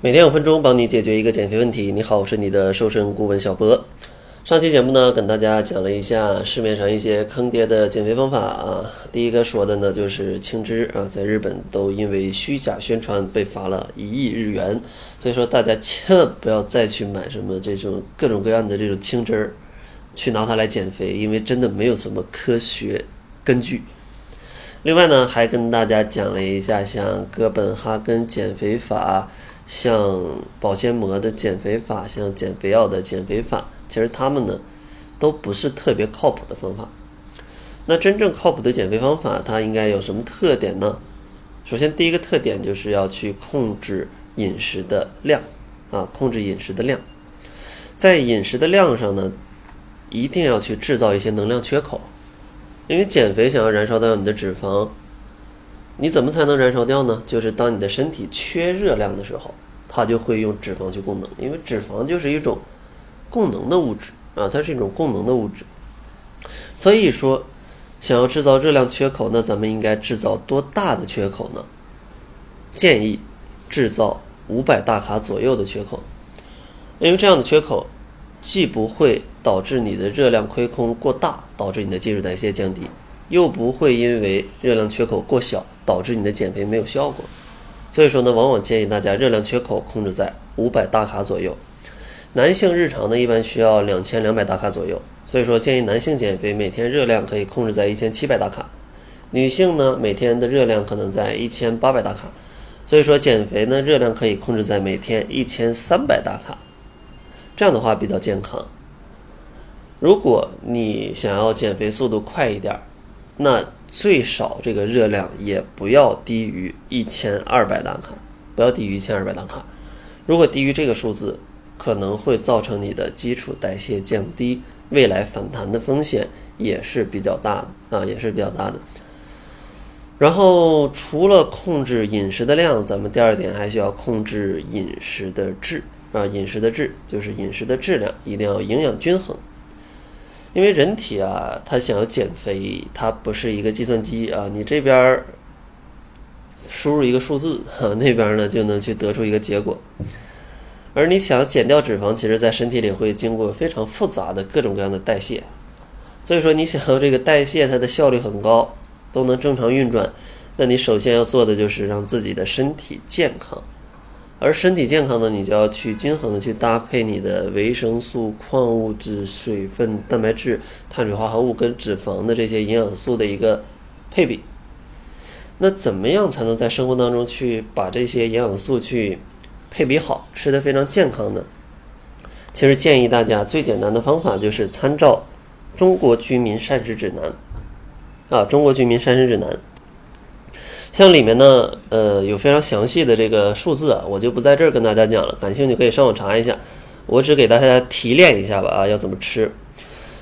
每天五分钟，帮你解决一个减肥问题。你好，我是你的瘦身顾问小博。上期节目呢，跟大家讲了一下市面上一些坑爹的减肥方法啊。第一个说的呢，就是青汁啊，在日本都因为虚假宣传被罚了一亿日元。所以说，大家千万不要再去买什么这种各种各样的这种青汁儿，去拿它来减肥，因为真的没有什么科学根据。另外呢，还跟大家讲了一下像哥本哈根减肥法。像保鲜膜的减肥法，像减肥药的减肥法，其实他们呢都不是特别靠谱的方法。那真正靠谱的减肥方法，它应该有什么特点呢？首先，第一个特点就是要去控制饮食的量啊，控制饮食的量。在饮食的量上呢，一定要去制造一些能量缺口，因为减肥想要燃烧掉你的脂肪。你怎么才能燃烧掉呢？就是当你的身体缺热量的时候，它就会用脂肪去供能，因为脂肪就是一种供能的物质啊，它是一种供能的物质。所以说，想要制造热量缺口，那咱们应该制造多大的缺口呢？建议制造五百大卡左右的缺口，因为这样的缺口既不会导致你的热量亏空过大，导致你的基础代谢降低。又不会因为热量缺口过小导致你的减肥没有效果，所以说呢，往往建议大家热量缺口控制在五百大卡左右。男性日常呢一般需要两千两百大卡左右，所以说建议男性减肥每天热量可以控制在一千七百大卡。女性呢每天的热量可能在一千八百大卡，所以说减肥呢热量可以控制在每天一千三百大卡，这样的话比较健康。如果你想要减肥速度快一点儿。那最少这个热量也不要低于一千二百大卡，不要低于一千二百大卡。如果低于这个数字，可能会造成你的基础代谢降低，未来反弹的风险也是比较大的啊，也是比较大的。然后除了控制饮食的量，咱们第二点还需要控制饮食的质啊，饮食的质就是饮食的质量一定要营养均衡。因为人体啊，它想要减肥，它不是一个计算机啊，你这边输入一个数字，哈，那边呢就能去得出一个结果。而你想减掉脂肪，其实在身体里会经过非常复杂的各种各样的代谢。所以说，你想要这个代谢它的效率很高，都能正常运转，那你首先要做的就是让自己的身体健康。而身体健康呢，你就要去均衡的去搭配你的维生素、矿物质、水分、蛋白质、碳水化合物跟脂肪的这些营养素的一个配比。那怎么样才能在生活当中去把这些营养素去配比好，吃的非常健康呢？其实建议大家最简单的方法就是参照《中国居民膳食指南》啊，《中国居民膳食指南》。像里面呢，呃，有非常详细的这个数字啊，我就不在这儿跟大家讲了，感兴趣可以上网查一下。我只给大家提炼一下吧，啊，要怎么吃？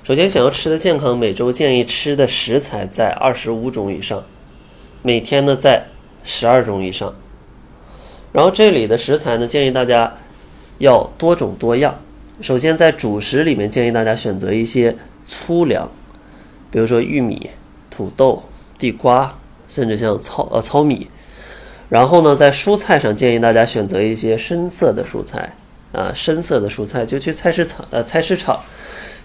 首先，想要吃的健康，每周建议吃的食材在二十五种以上，每天呢在十二种以上。然后这里的食材呢，建议大家要多种多样。首先，在主食里面建议大家选择一些粗粮，比如说玉米、土豆、地瓜。甚至像糙呃糙米，然后呢，在蔬菜上建议大家选择一些深色的蔬菜啊，深色的蔬菜就去菜市场呃菜市场，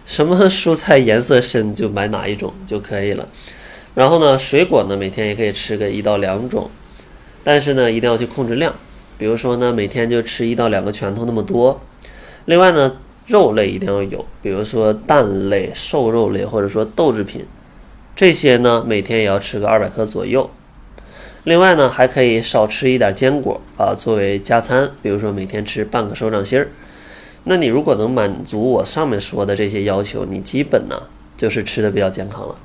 什么蔬菜颜色深就买哪一种就可以了。然后呢，水果呢每天也可以吃个一到两种，但是呢一定要去控制量，比如说呢每天就吃一到两个拳头那么多。另外呢，肉类一定要有，比如说蛋类、瘦肉类或者说豆制品。这些呢，每天也要吃个二百克左右。另外呢，还可以少吃一点坚果啊，作为加餐。比如说每天吃半个手掌心儿。那你如果能满足我上面说的这些要求，你基本呢就是吃的比较健康了。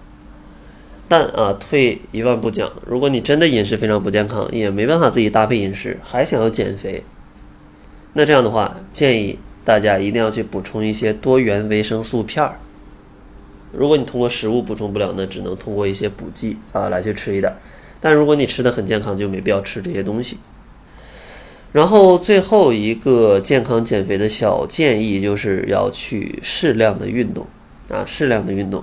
但啊，退一万步讲，如果你真的饮食非常不健康，也没办法自己搭配饮食，还想要减肥，那这样的话，建议大家一定要去补充一些多元维生素片儿。如果你通过食物补充不了，那只能通过一些补剂啊来去吃一点。但如果你吃的很健康，就没必要吃这些东西。然后最后一个健康减肥的小建议，就是要去适量的运动啊，适量的运动。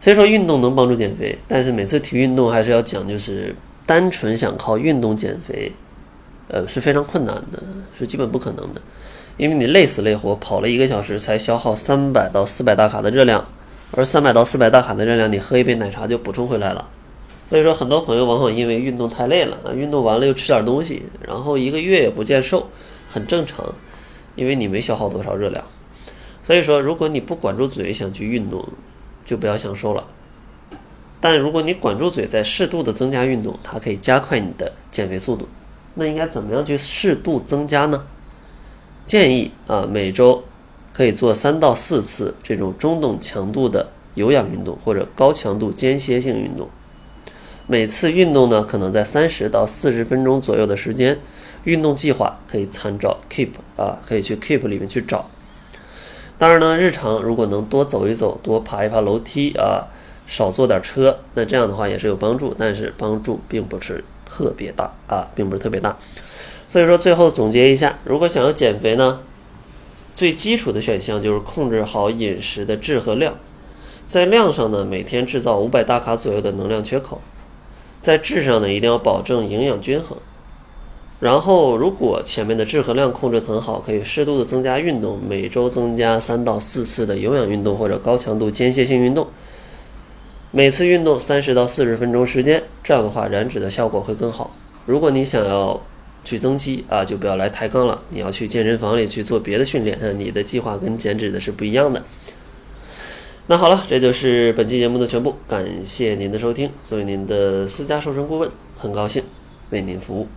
虽说运动能帮助减肥，但是每次提运动还是要讲，就是单纯想靠运动减肥，呃是非常困难的，是基本不可能的，因为你累死累活跑了一个小时才消耗三百到四百大卡的热量，而三百到四百大卡的热量你喝一杯奶茶就补充回来了。所以说，很多朋友往往因为运动太累了啊，运动完了又吃点东西，然后一个月也不见瘦，很正常，因为你没消耗多少热量。所以说，如果你不管住嘴想去运动，就不要想瘦了。但如果你管住嘴，在适度的增加运动，它可以加快你的减肥速度。那应该怎么样去适度增加呢？建议啊，每周可以做三到四次这种中等强度的有氧运动或者高强度间歇性运动。每次运动呢，可能在三十到四十分钟左右的时间。运动计划可以参照 Keep 啊，可以去 Keep 里面去找。当然呢，日常如果能多走一走，多爬一爬楼梯啊，少坐点车，那这样的话也是有帮助，但是帮助并不是特别大啊，并不是特别大。所以说，最后总结一下，如果想要减肥呢，最基础的选项就是控制好饮食的质和量，在量上呢，每天制造五百大卡左右的能量缺口。在质上呢，一定要保证营养均衡。然后，如果前面的质和量控制很好，可以适度的增加运动，每周增加三到四次的有氧运动或者高强度间歇性运动，每次运动三十到四十分钟时间，这样的话燃脂的效果会更好。如果你想要去增肌啊，就不要来抬杠了，你要去健身房里去做别的训练，那你的计划跟减脂的是不一样的。那好了，这就是本期节目的全部。感谢您的收听，作为您的私家瘦身顾问，很高兴为您服务。